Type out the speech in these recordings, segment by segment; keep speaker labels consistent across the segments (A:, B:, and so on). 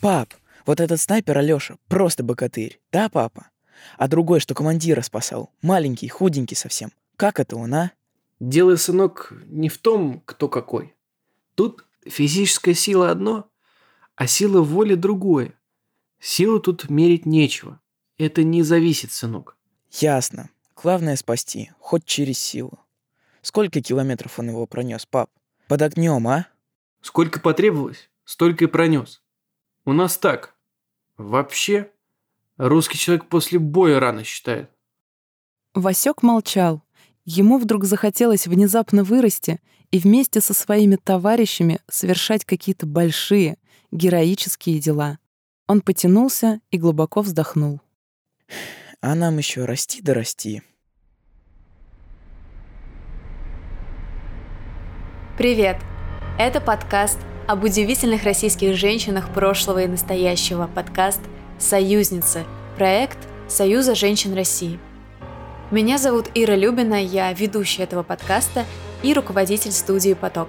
A: Пап, вот этот снайпер Алёша просто богатырь, да, папа? А другой, что командира спасал, маленький, худенький совсем. Как это он, а?
B: Дело, сынок, не в том, кто какой. Тут физическая сила одно, а сила воли другое. Силу тут мерить нечего. Это не зависит, сынок.
A: Ясно. Главное спасти, хоть через силу. Сколько километров он его пронес, пап? Под огнем, а?
B: Сколько потребовалось, столько и пронес. У нас так. Вообще, русский человек после боя рано считает.
C: Васек молчал. Ему вдруг захотелось внезапно вырасти и вместе со своими товарищами совершать какие-то большие, героические дела. Он потянулся и глубоко вздохнул.
A: А нам еще расти да расти.
D: Привет! Это подкаст об удивительных российских женщинах прошлого и настоящего. Подкаст «Союзницы». Проект Союза женщин России. Меня зовут Ира Любина, я ведущая этого подкаста и руководитель студии «Поток».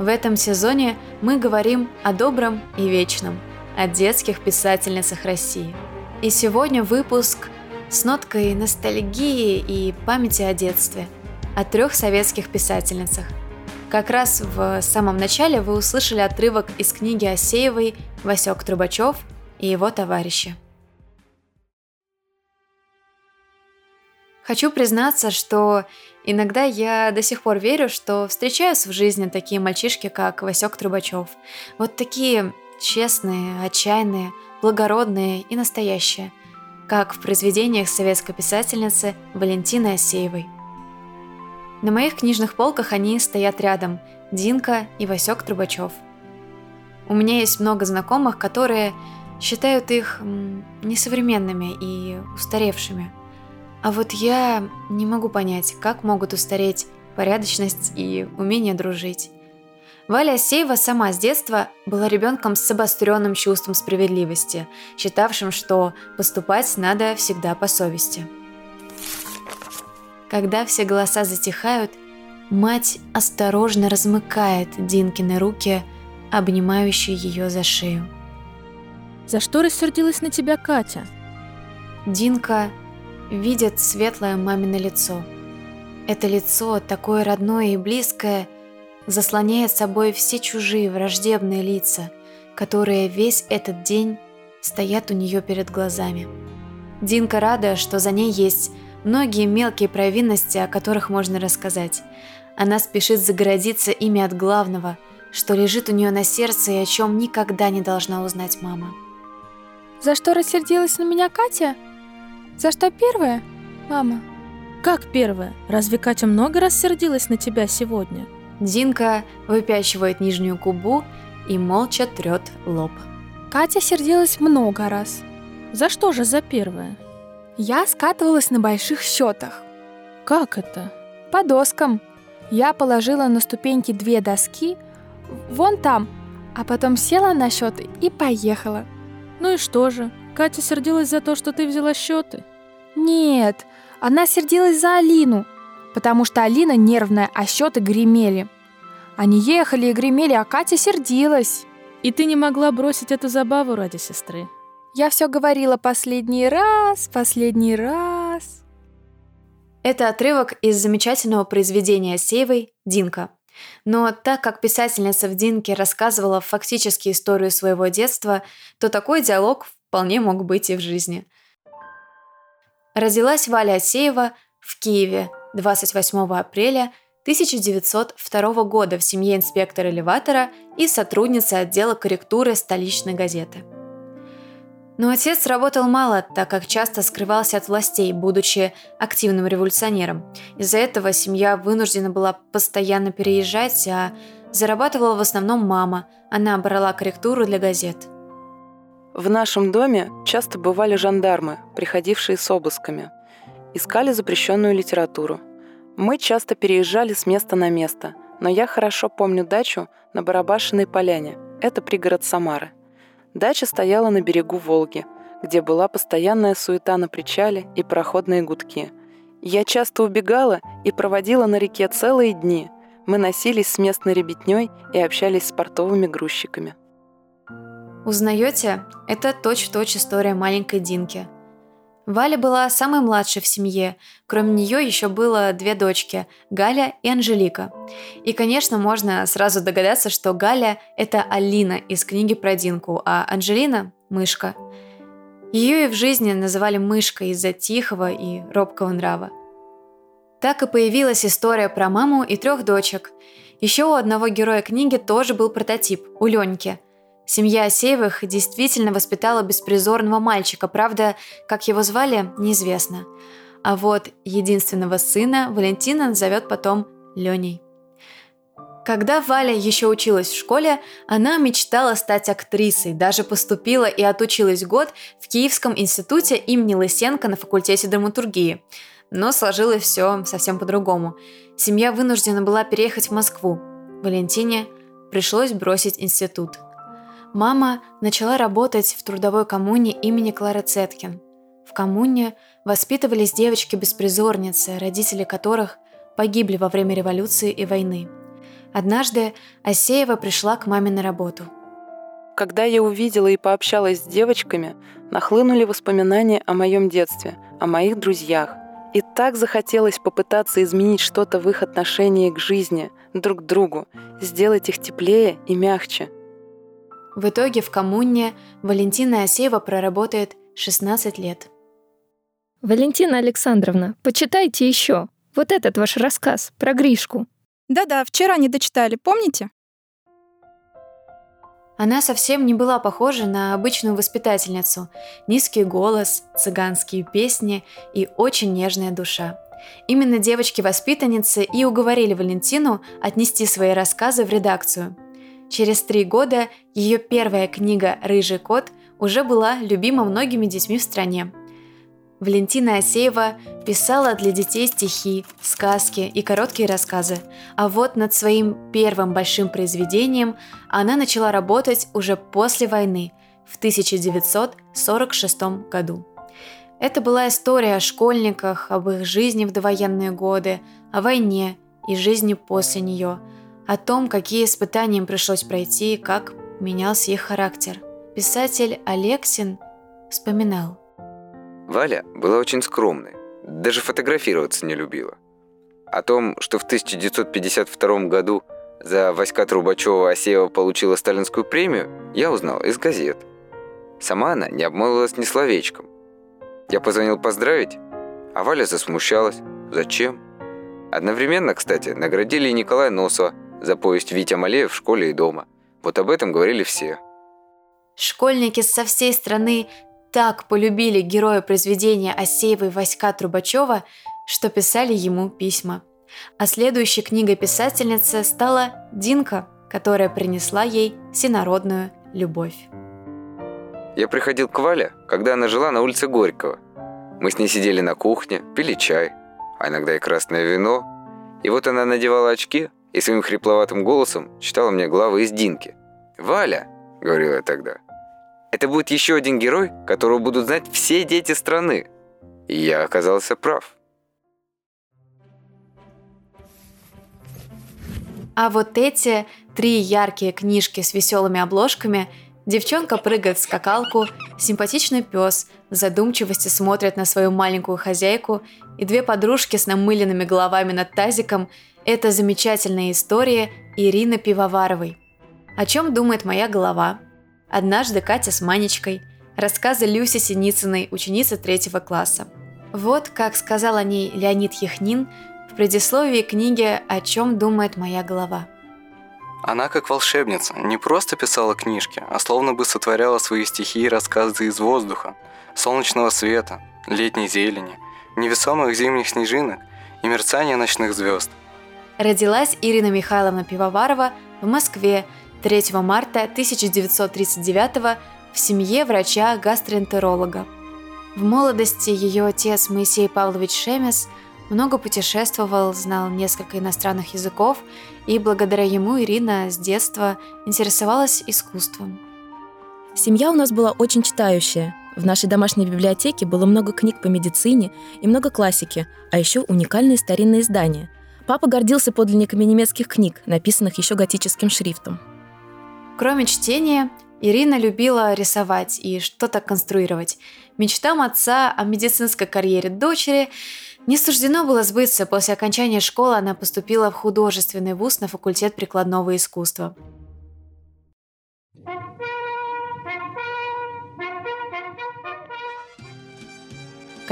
D: В этом сезоне мы говорим о добром и вечном, о детских писательницах России. И сегодня выпуск с ноткой ностальгии и памяти о детстве, о трех советских писательницах – как раз в самом начале вы услышали отрывок из книги Осеевой «Васек Трубачев и его товарищи». Хочу признаться, что иногда я до сих пор верю, что встречаюсь в жизни такие мальчишки, как Васек Трубачев. Вот такие честные, отчаянные, благородные и настоящие, как в произведениях советской писательницы Валентины Осеевой – на моих книжных полках они стоят рядом – Динка и Васек Трубачев. У меня есть много знакомых, которые считают их несовременными и устаревшими. А вот я не могу понять, как могут устареть порядочность и умение дружить. Валя Сеева сама с детства была ребенком с обостренным чувством справедливости, считавшим, что поступать надо всегда по совести. Когда все голоса затихают, мать осторожно размыкает Динкины руки, обнимающие ее за шею.
E: «За что рассердилась на тебя Катя?»
D: Динка видит светлое мамино лицо. Это лицо, такое родное и близкое, заслоняет собой все чужие враждебные лица, которые весь этот день стоят у нее перед глазами. Динка рада, что за ней есть Многие мелкие провинности, о которых можно рассказать. Она спешит загородиться ими от главного, что лежит у нее на сердце и о чем никогда не должна узнать мама.
E: «За что рассердилась на меня Катя? За что первая, мама?» «Как первая? Разве Катя много раз сердилась на тебя сегодня?»
D: Динка выпячивает нижнюю губу и молча трет лоб.
E: Катя сердилась много раз. За что же за первое? Я скатывалась на больших счетах.
C: Как это?
E: По доскам. Я положила на ступеньки две доски, вон там, а потом села на счеты и поехала.
C: Ну и что же? Катя сердилась за то, что ты взяла счеты?
E: Нет, она сердилась за Алину, потому что Алина нервная, а счеты гремели. Они ехали и гремели, а Катя сердилась.
C: И ты не могла бросить эту забаву ради сестры?
E: Я все говорила последний раз, последний раз.
D: Это отрывок из замечательного произведения Севой «Динка». Но так как писательница в «Динке» рассказывала фактически историю своего детства, то такой диалог вполне мог быть и в жизни. Родилась Валя Асеева в Киеве 28 апреля 1902 года в семье инспектора элеватора и сотрудницы отдела корректуры столичной газеты – но отец работал мало, так как часто скрывался от властей, будучи активным революционером. Из-за этого семья вынуждена была постоянно переезжать, а зарабатывала в основном мама. Она брала корректуру для газет.
C: В нашем доме часто бывали жандармы, приходившие с обысками. Искали запрещенную литературу. Мы часто переезжали с места на место, но я хорошо помню дачу на Барабашиной поляне. Это пригород Самары – Дача стояла на берегу Волги, где была постоянная суета на причале и проходные гудки. Я часто убегала и проводила на реке целые дни. Мы носились с местной ребятней и общались с портовыми грузчиками.
D: Узнаете? Это точь-в-точь история маленькой Динки. Валя была самой младшей в семье. Кроме нее еще было две дочки – Галя и Анжелика. И, конечно, можно сразу догадаться, что Галя – это Алина из книги про Динку, а Анжелина – мышка. Ее и в жизни называли мышкой из-за тихого и робкого нрава. Так и появилась история про маму и трех дочек. Еще у одного героя книги тоже был прототип – у Леньки – Семья Асеевых действительно воспитала беспризорного мальчика, правда, как его звали, неизвестно. А вот единственного сына Валентина назовет потом Леней. Когда Валя еще училась в школе, она мечтала стать актрисой, даже поступила и отучилась год в Киевском институте имени Лысенко на факультете драматургии. Но сложилось все совсем по-другому. Семья вынуждена была переехать в Москву. Валентине пришлось бросить институт – Мама начала работать в трудовой коммуне имени Клары Цеткин. В коммуне воспитывались девочки-беспризорницы, родители которых погибли во время революции и войны. Однажды Асеева пришла к маме на работу.
C: Когда я увидела и пообщалась с девочками, нахлынули воспоминания о моем детстве, о моих друзьях. И так захотелось попытаться изменить что-то в их отношении к жизни, друг к другу, сделать их теплее и мягче –
D: в итоге в коммуне Валентина Асеева проработает 16 лет.
F: Валентина Александровна, почитайте еще. Вот этот ваш рассказ про Гришку.
G: Да-да, вчера не дочитали, помните?
D: Она совсем не была похожа на обычную воспитательницу. Низкий голос, цыганские песни и очень нежная душа. Именно девочки-воспитанницы и уговорили Валентину отнести свои рассказы в редакцию – Через три года ее первая книга «Рыжий кот» уже была любима многими детьми в стране. Валентина Асеева писала для детей стихи, сказки и короткие рассказы, а вот над своим первым большим произведением она начала работать уже после войны, в 1946 году. Это была история о школьниках, об их жизни в довоенные годы, о войне и жизни после нее – о том, какие испытания им пришлось пройти и как менялся их характер. Писатель Алексин вспоминал.
H: Валя была очень скромной, даже фотографироваться не любила. О том, что в 1952 году за войска Трубачева Асеева получила сталинскую премию, я узнал из газет. Сама она не обмолвилась ни словечком. Я позвонил поздравить, а Валя засмущалась. Зачем? Одновременно, кстати, наградили и Николая Носова за повесть Витя Малеев в школе и дома. Вот об этом говорили все.
D: Школьники со всей страны так полюбили героя произведения Осеевой Васька Трубачева, что писали ему письма. А следующей книгой писательницы стала Динка, которая принесла ей всенародную любовь.
H: Я приходил к Вале, когда она жила на улице Горького. Мы с ней сидели на кухне, пили чай, а иногда и красное вино. И вот она надевала очки, и своим хрипловатым голосом читала мне главы из Динки. «Валя!» – говорила я тогда. «Это будет еще один герой, которого будут знать все дети страны». И я оказался прав.
D: А вот эти три яркие книжки с веселыми обложками Девчонка прыгает в скакалку, симпатичный пес в задумчивости смотрит на свою маленькую хозяйку, и две подружки с намыленными головами над тазиком это замечательная история Ирины Пивоваровой. О чем думает моя голова? Однажды Катя с Манечкой. Рассказы Люси Синицыной, ученицы третьего класса. Вот как сказал о ней Леонид Яхнин в предисловии книги «О чем думает моя голова».
I: Она, как волшебница, не просто писала книжки, а словно бы сотворяла свои стихи и рассказы из воздуха, солнечного света, летней зелени, невесомых зимних снежинок и мерцания ночных звезд –
D: Родилась Ирина Михайловна Пивоварова в Москве 3 марта 1939 в семье врача-гастроэнтеролога. В молодости ее отец Моисей Павлович Шемес много путешествовал, знал несколько иностранных языков, и благодаря ему Ирина с детства интересовалась искусством.
J: Семья у нас была очень читающая. В нашей домашней библиотеке было много книг по медицине и много классики, а еще уникальные старинные издания – Папа гордился подлинниками немецких книг, написанных еще готическим шрифтом.
D: Кроме чтения, Ирина любила рисовать и что-то конструировать. Мечтам отца о медицинской карьере дочери не суждено было сбыться. После окончания школы она поступила в художественный вуз на факультет прикладного искусства.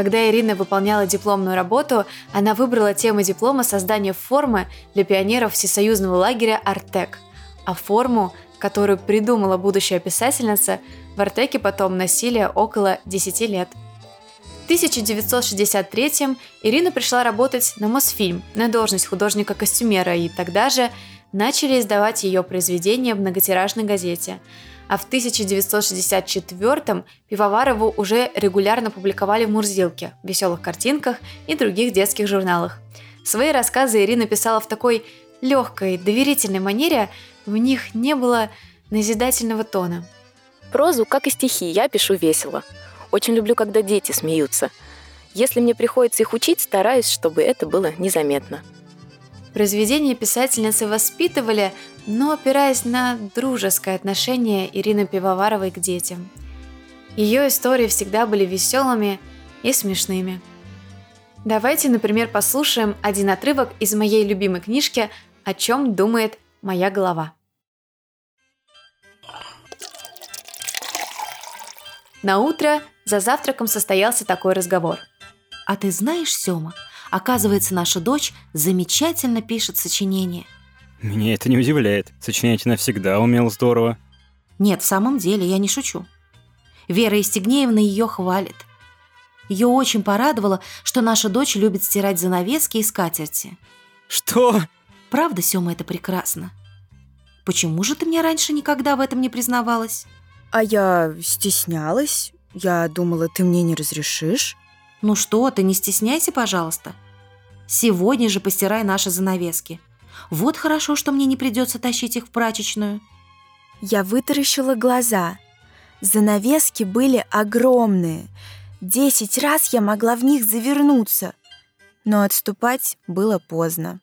D: Когда Ирина выполняла дипломную работу, она выбрала тему диплома создание формы для пионеров всесоюзного лагеря «Артек», а форму, которую придумала будущая писательница, в «Артеке» потом носили около 10 лет. В 1963 Ирина пришла работать на Мосфильм на должность художника-костюмера, и тогда же начали издавать ее произведения в многотиражной газете – а в 1964-м Пивоварову уже регулярно публиковали в «Мурзилке», «Веселых картинках» и других детских журналах. Свои рассказы Ирина писала в такой легкой, доверительной манере, в них не было назидательного тона.
J: Прозу, как и стихи, я пишу весело. Очень люблю, когда дети смеются. Если мне приходится их учить, стараюсь, чтобы это было незаметно.
D: Произведения писательницы воспитывали, но опираясь на дружеское отношение Ирины Пивоваровой к детям. Ее истории всегда были веселыми и смешными. Давайте, например, послушаем один отрывок из моей любимой книжки «О чем думает моя голова». На утро за завтраком состоялся такой разговор.
K: «А ты знаешь, Сёма, Оказывается, наша дочь замечательно пишет сочинения.
L: Меня это не удивляет. Сочинять она всегда умела здорово.
K: Нет, в самом деле, я не шучу. Вера Истигнеевна ее хвалит. Ее очень порадовало, что наша дочь любит стирать занавески и скатерти.
L: Что?
K: Правда, Сёма, это прекрасно. Почему же ты мне раньше никогда в этом не признавалась?
M: А я стеснялась. Я думала, ты мне не разрешишь.
K: Ну что ты, не стесняйся, пожалуйста. Сегодня же постирай наши занавески. Вот хорошо, что мне не придется тащить их в прачечную.
M: Я вытаращила глаза. Занавески были огромные. Десять раз я могла в них завернуться. Но отступать было поздно.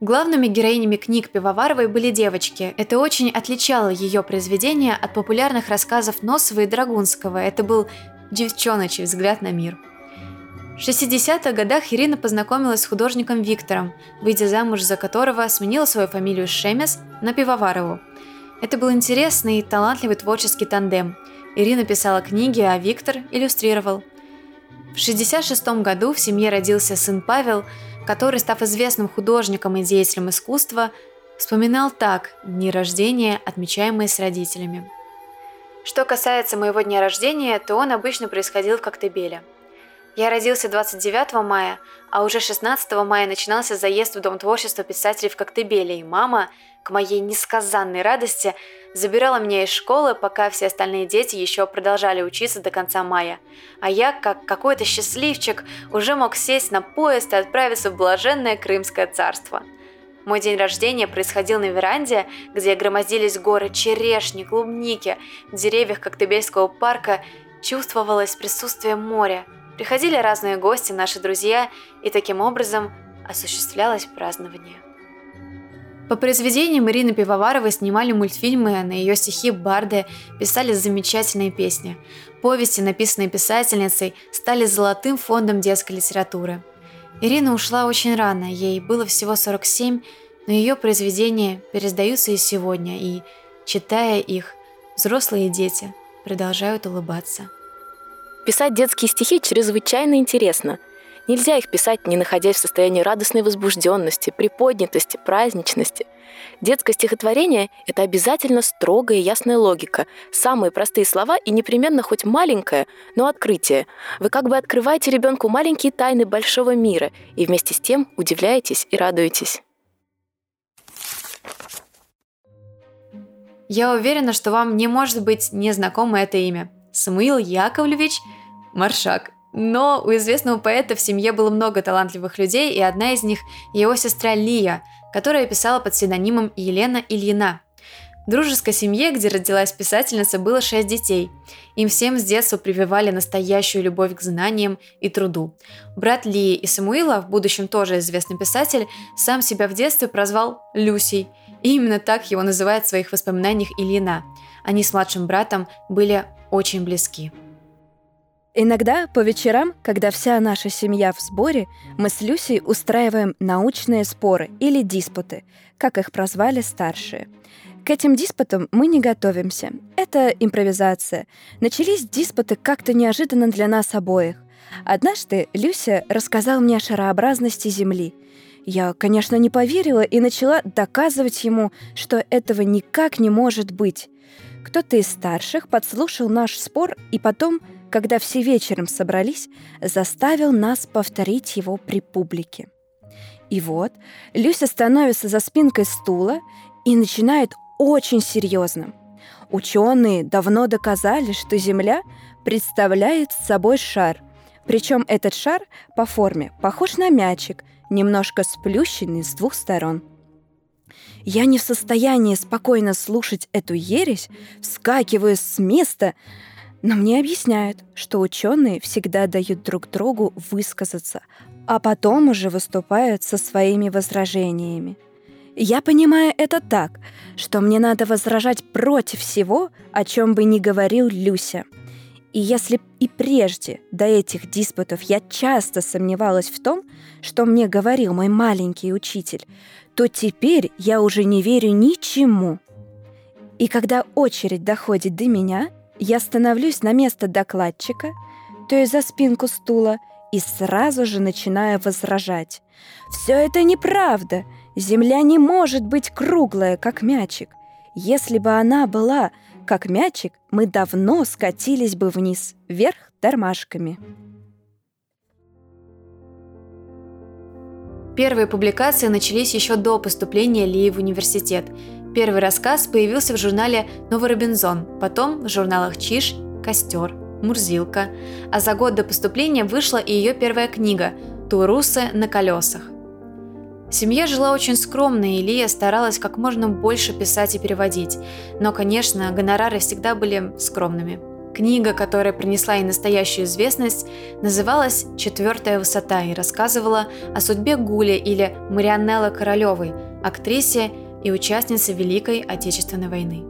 D: Главными героинями книг Пивоваровой были девочки. Это очень отличало ее произведения от популярных рассказов Носова и Драгунского. Это был девчоночий взгляд на мир. В 60-х годах Ирина познакомилась с художником Виктором, выйдя замуж за которого сменила свою фамилию Шемес на Пивоварову. Это был интересный и талантливый творческий тандем. Ирина писала книги, а Виктор иллюстрировал. В 66 году в семье родился сын Павел, который, став известным художником и деятелем искусства, вспоминал так дни рождения, отмечаемые с родителями. Что касается моего дня рождения, то он обычно происходил в Коктебеле. Я родился 29 мая, а уже 16 мая начинался заезд в Дом творчества писателей в Коктебеле, и мама, к моей несказанной радости, забирала меня из школы, пока все остальные дети еще продолжали учиться до конца мая. А я, как какой-то счастливчик, уже мог сесть на поезд и отправиться в блаженное Крымское царство – мой день рождения происходил на веранде, где громоздились горы черешни, клубники. В деревьях Коктебельского парка чувствовалось присутствие моря. Приходили разные гости, наши друзья, и таким образом осуществлялось празднование. По произведениям Ирины Пивоваровой снимали мультфильмы, на ее стихи барды писали замечательные песни. Повести, написанные писательницей, стали золотым фондом детской литературы – Ирина ушла очень рано, ей было всего 47, но ее произведения пересдаются и сегодня, и, читая их, взрослые дети продолжают улыбаться.
J: Писать детские стихи чрезвычайно интересно. Нельзя их писать, не находясь в состоянии радостной возбужденности, приподнятости, праздничности – Детское стихотворение — это обязательно строгая и ясная логика, самые простые слова и непременно хоть маленькое, но открытие. Вы как бы открываете ребенку маленькие тайны большого мира и вместе с тем удивляетесь и радуетесь.
D: Я уверена, что вам не может быть незнакомо это имя. Самуил Яковлевич Маршак. Но у известного поэта в семье было много талантливых людей, и одна из них – его сестра Лия – которая писала под псевдонимом Елена Ильина. В дружеской семье, где родилась писательница, было шесть детей. Им всем с детства прививали настоящую любовь к знаниям и труду. Брат Лии и Самуила, в будущем тоже известный писатель, сам себя в детстве прозвал Люсей. И именно так его называет в своих воспоминаниях Ильина. Они с младшим братом были очень близки.
N: Иногда по вечерам, когда вся наша семья в сборе, мы с Люсей устраиваем научные споры или диспуты, как их прозвали старшие. К этим диспутам мы не готовимся. Это импровизация. Начались диспуты как-то неожиданно для нас обоих. Однажды Люся рассказал мне о шарообразности Земли. Я, конечно, не поверила и начала доказывать ему, что этого никак не может быть. Кто-то из старших подслушал наш спор и потом, когда все вечером собрались, заставил нас повторить его при публике. И вот Люся становится за спинкой стула и начинает очень серьезно. Ученые давно доказали, что Земля представляет собой шар. Причем этот шар по форме похож на мячик, немножко сплющенный с двух сторон. Я не в состоянии спокойно слушать эту ересь, вскакиваю с места, но мне объясняют, что ученые всегда дают друг другу высказаться, а потом уже выступают со своими возражениями. Я понимаю это так, что мне надо возражать против всего, о чем бы ни говорил Люся. И если и прежде до этих диспутов я часто сомневалась в том, что мне говорил мой маленький учитель, то теперь я уже не верю ничему. И когда очередь доходит до меня, я становлюсь на место докладчика, то есть за спинку стула, и сразу же начинаю возражать. «Все это неправда! Земля не может быть круглая, как мячик. Если бы она была как мячик, мы давно скатились бы вниз, вверх тормашками.
D: Первые публикации начались еще до поступления Лии в университет. Первый рассказ появился в журнале «Новый Робинзон», потом в журналах «Чиж», «Костер», «Мурзилка», а за год до поступления вышла и ее первая книга «Турусы на колесах». Семья жила очень скромно, и Лия старалась как можно больше писать и переводить. Но, конечно, гонорары всегда были скромными. Книга, которая принесла ей настоящую известность, называлась «Четвертая высота» и рассказывала о судьбе Гули или Марианнеллы Королевой, актрисе и участнице Великой Отечественной войны.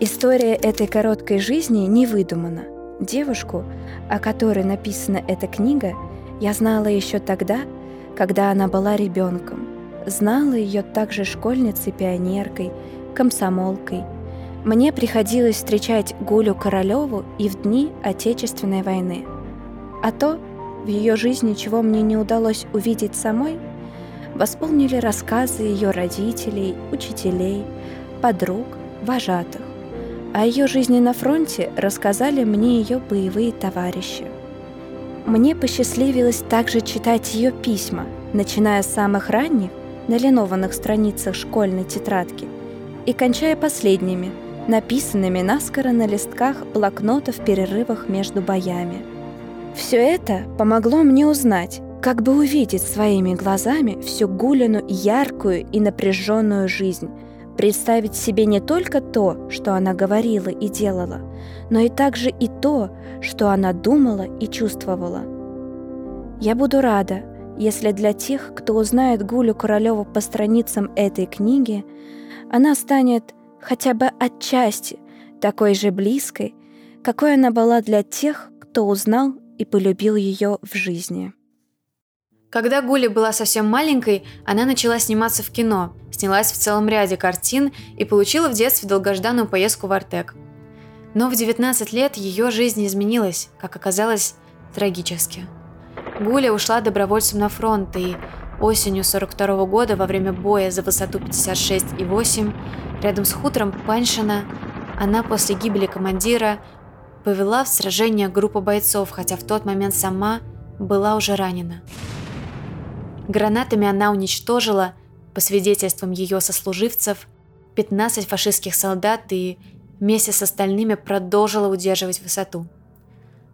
N: История этой короткой жизни не выдумана. Девушку, о которой написана эта книга, я знала еще тогда, когда она была ребенком. Знала ее также школьницей-пионеркой, комсомолкой. Мне приходилось встречать Гулю Королеву и в дни Отечественной войны. А то, в ее жизни, чего мне не удалось увидеть самой, восполнили рассказы ее родителей, учителей, подруг, вожатых. О ее жизни на фронте рассказали мне ее боевые товарищи. Мне посчастливилось также читать ее письма, начиная с самых ранних, на линованных страницах школьной тетрадки, и кончая последними, написанными наскоро на листках блокнотов в перерывах между боями. Все это помогло мне узнать, как бы увидеть своими глазами всю Гулину яркую и напряженную жизнь, представить себе не только то, что она говорила и делала, но и также и то, что она думала и чувствовала. Я буду рада, если для тех, кто узнает Гулю Королеву по страницам этой книги, она станет хотя бы отчасти такой же близкой, какой она была для тех, кто узнал и полюбил ее в жизни.
D: Когда Гуля была совсем маленькой, она начала сниматься в кино, снялась в целом ряде картин и получила в детстве долгожданную поездку в Артек. Но в 19 лет ее жизнь изменилась, как оказалось, трагически. Гуля ушла добровольцем на фронт, и осенью 42 -го года во время боя за высоту 56,8 рядом с хутором Паншина она после гибели командира повела в сражение группу бойцов, хотя в тот момент сама была уже ранена. Гранатами она уничтожила, по свидетельствам ее сослуживцев, 15 фашистских солдат и вместе с остальными продолжила удерживать высоту.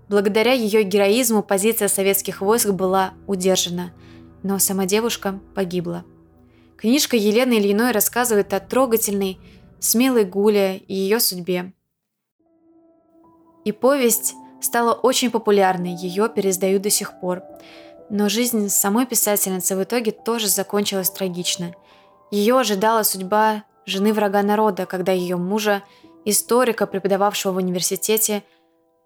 D: Благодаря ее героизму позиция советских войск была удержана, но сама девушка погибла. Книжка Елены Ильиной рассказывает о трогательной, смелой Гуле и ее судьбе. И повесть стала очень популярной, ее пересдают до сих пор. Но жизнь самой писательницы в итоге тоже закончилась трагично. Ее ожидала судьба жены врага народа, когда ее мужа, историка, преподававшего в университете,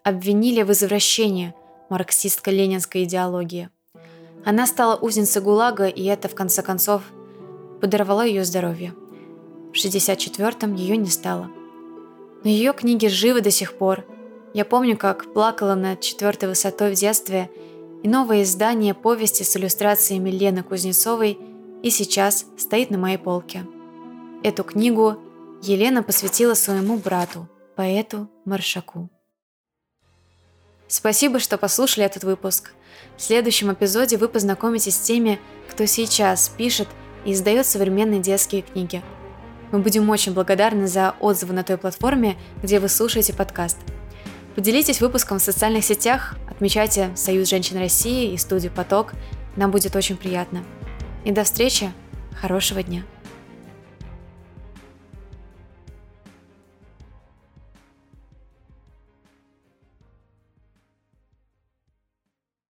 D: обвинили в извращении марксистско-ленинской идеологии. Она стала узницей ГУЛАГа, и это, в конце концов, подорвало ее здоровье. В 64-м ее не стало. Но ее книги живы до сих пор. Я помню, как плакала над четвертой высотой в детстве, и новое издание повести с иллюстрациями Лены Кузнецовой и сейчас стоит на моей полке. Эту книгу Елена посвятила своему брату, поэту Маршаку. Спасибо, что послушали этот выпуск. В следующем эпизоде вы познакомитесь с теми, кто сейчас пишет и издает современные детские книги. Мы будем очень благодарны за отзывы на той платформе, где вы слушаете подкаст. Поделитесь выпуском в социальных сетях, отмечайте Союз женщин России и студию «Поток». Нам будет очень приятно. И до встречи. Хорошего дня.